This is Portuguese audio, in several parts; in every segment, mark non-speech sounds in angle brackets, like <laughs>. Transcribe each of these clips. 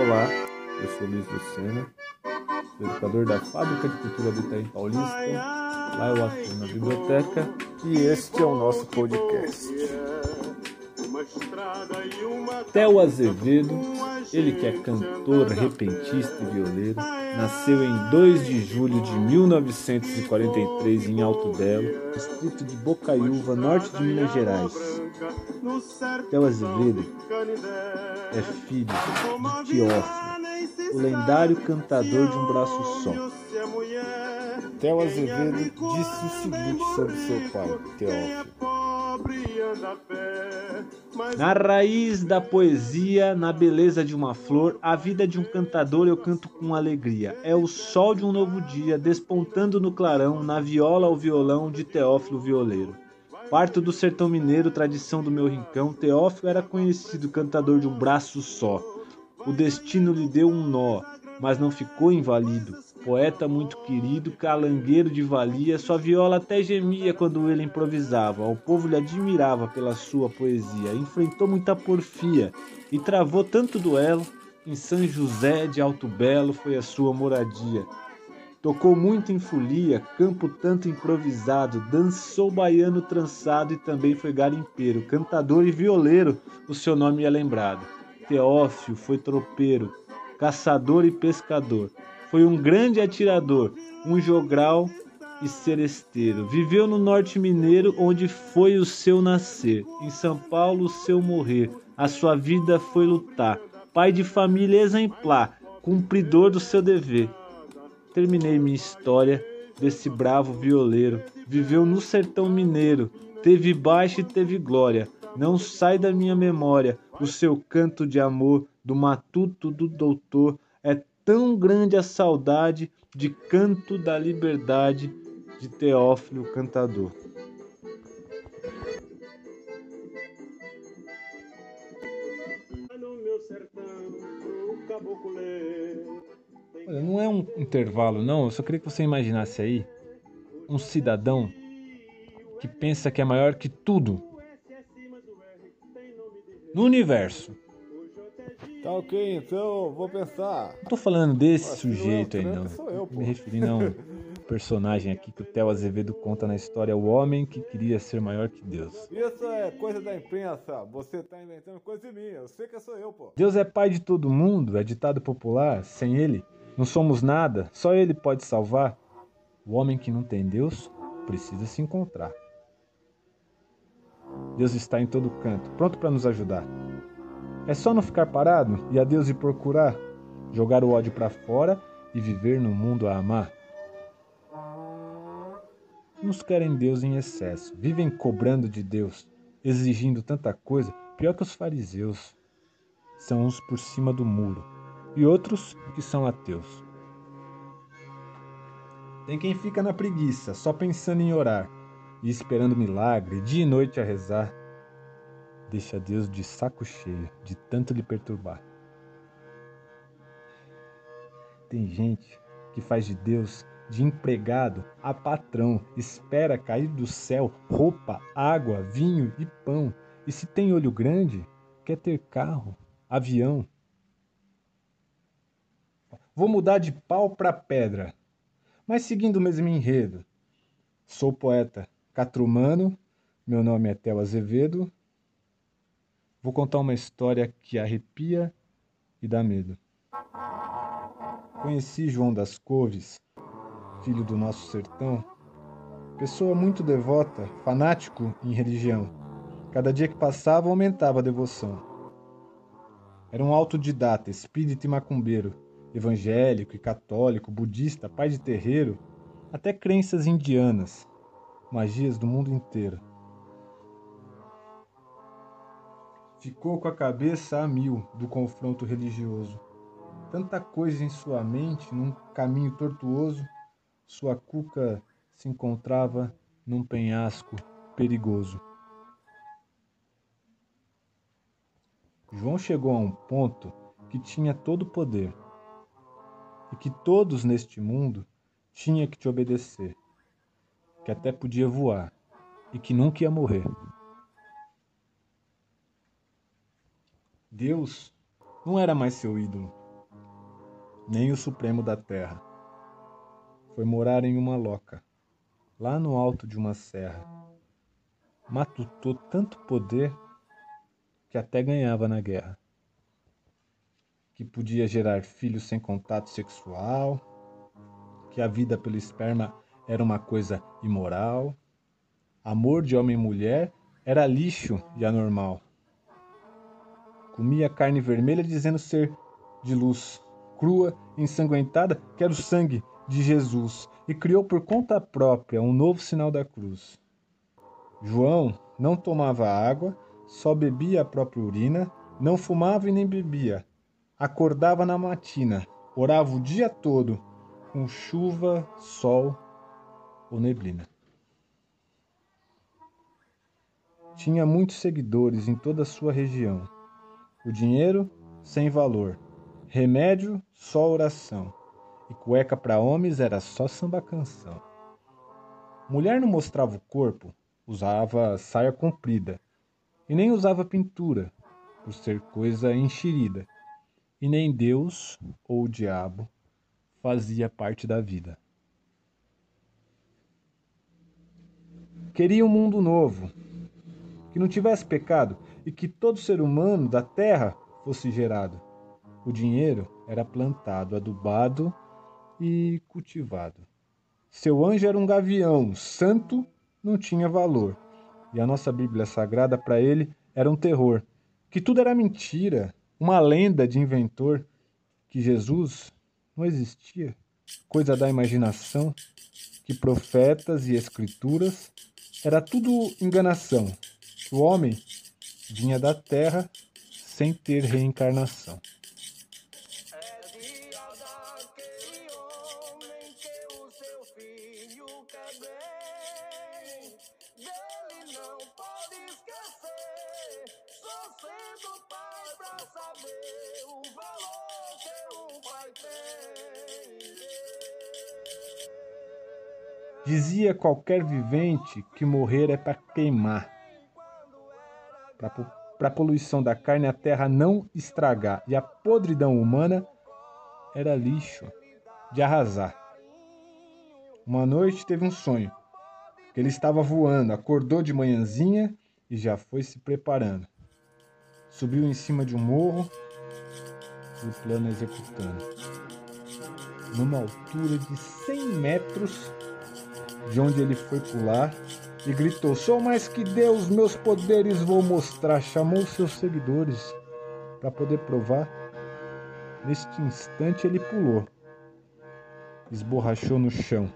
Olá, eu sou Luiz Lucena, sou educador da Fábrica de Cultura do Itaim Paulista. Lá eu atuo na biblioteca e este é o nosso podcast. Theo Azevedo, ele que é cantor, repentista e violeiro, nasceu em 2 de julho de 1943 em Alto Belo, distrito de Bocaiúva, norte de Minas Gerais. Theo Azevedo é filho de Teófilo, o lendário cantador de um braço só. Theo Azevedo disse o seguinte sobre seu pai, Teófilo. Na raiz da poesia, na beleza de uma flor, a vida de um cantador eu canto com alegria. É o sol de um novo dia, despontando no clarão, na viola ao violão de Teófilo Violeiro. Parto do sertão mineiro, tradição do meu rincão, Teófilo era conhecido cantador de um braço só. O destino lhe deu um nó, mas não ficou invalido. Poeta muito querido, calangueiro de valia, sua viola até gemia quando ele improvisava. O povo lhe admirava pela sua poesia. Enfrentou muita porfia e travou tanto duelo. Em São José de Alto Belo foi a sua moradia. Tocou muito em folia, campo tanto improvisado, dançou baiano trançado e também foi garimpeiro, cantador e violeiro, o seu nome é lembrado. Teófilo foi tropeiro, caçador e pescador. Foi um grande atirador, um jogral e seresteiro. Viveu no norte mineiro, onde foi o seu nascer. Em São Paulo, o seu morrer. A sua vida foi lutar. Pai de família exemplar, cumpridor do seu dever. Terminei minha história desse bravo violeiro. Viveu no sertão mineiro, teve baixa e teve glória. Não sai da minha memória o seu canto de amor do matuto do doutor tão grande a saudade de canto da liberdade de Teófilo Cantador. Olha, não é um intervalo, não. Eu só queria que você imaginasse aí um cidadão que pensa que é maior que tudo no universo. Tá ok, então vou pensar. Não tô falando desse sujeito aí, não. Sou eu, pô. Me referindo a um <laughs> personagem aqui que o Theo Azevedo conta na história, o homem que queria ser maior que Deus. Isso é coisa da imprensa. Você tá inventando coisa minha. Eu sei que sou eu, pô. Deus é pai de todo mundo, é ditado popular. Sem ele, não somos nada. Só ele pode salvar. O homem que não tem Deus precisa se encontrar. Deus está em todo canto, pronto para nos ajudar. É só não ficar parado e a Deus ir procurar, jogar o ódio para fora e viver no mundo a amar. Uns querem Deus em excesso, vivem cobrando de Deus, exigindo tanta coisa, pior que os fariseus. São uns por cima do muro e outros que são ateus. Tem quem fica na preguiça, só pensando em orar e esperando milagre, dia e noite a rezar deixa Deus de saco cheio de tanto lhe perturbar. Tem gente que faz de Deus de empregado a patrão, espera cair do céu roupa, água, vinho e pão. E se tem olho grande, quer ter carro, avião. Vou mudar de pau para pedra, mas seguindo o mesmo enredo. Sou poeta catrumano, meu nome é Theo Azevedo Vou contar uma história que arrepia e dá medo. Conheci João das Couves, filho do nosso sertão, pessoa muito devota, fanático em religião. Cada dia que passava aumentava a devoção. Era um autodidata, espírita e macumbeiro, evangélico e católico, budista, pai de terreiro, até crenças indianas, magias do mundo inteiro. Ficou com a cabeça a mil do confronto religioso. Tanta coisa em sua mente, num caminho tortuoso, sua cuca se encontrava num penhasco perigoso. João chegou a um ponto que tinha todo o poder e que todos neste mundo tinha que te obedecer, que até podia voar e que nunca ia morrer. Deus não era mais seu ídolo. nem o Supremo da Terra. Foi morar em uma loca, lá no alto de uma serra. Matutou tanto poder que até ganhava na guerra. Que podia gerar filhos sem contato sexual, que a vida pelo esperma era uma coisa imoral, amor de homem e mulher era lixo e anormal. Comia carne vermelha dizendo ser de luz, crua, ensanguentada, que era o sangue de Jesus, e criou por conta própria um novo sinal da cruz. João não tomava água, só bebia a própria urina, não fumava e nem bebia. Acordava na matina, orava o dia todo, com chuva, sol ou neblina. Tinha muitos seguidores em toda a sua região. O dinheiro, sem valor. Remédio, só oração. E cueca para homens era só samba canção. Mulher não mostrava o corpo, usava saia comprida. E nem usava pintura, por ser coisa enxerida. E nem Deus ou o diabo fazia parte da vida. Queria um mundo novo, que não tivesse pecado e que todo ser humano da terra fosse gerado. O dinheiro era plantado, adubado e cultivado. Seu anjo era um gavião, santo não tinha valor. E a nossa Bíblia Sagrada para ele era um terror. Que tudo era mentira, uma lenda de inventor, que Jesus não existia, coisa da imaginação, que profetas e escrituras era tudo enganação, o homem vinha da terra sem ter reencarnação. Dizia qualquer vivente que morrer é para queimar para a poluição da carne a terra não estragar e a podridão humana era lixo de arrasar. Uma noite teve um sonho, que ele estava voando, acordou de manhãzinha e já foi se preparando. Subiu em cima de um morro e o plano executando. Numa altura de 100 metros de onde ele foi pular, e gritou: Sou mais que Deus, meus poderes vou mostrar. Chamou seus seguidores para poder provar. Neste instante ele pulou, esborrachou no chão,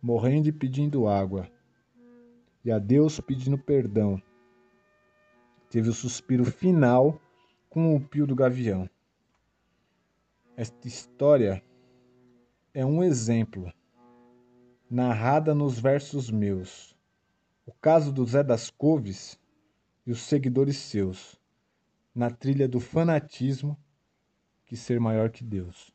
morrendo e pedindo água, e a Deus pedindo perdão. Teve o suspiro final com o pio do gavião. Esta história é um exemplo narrada nos versos meus. O caso do Zé das Couves e os seguidores seus, na trilha do fanatismo que ser maior que Deus.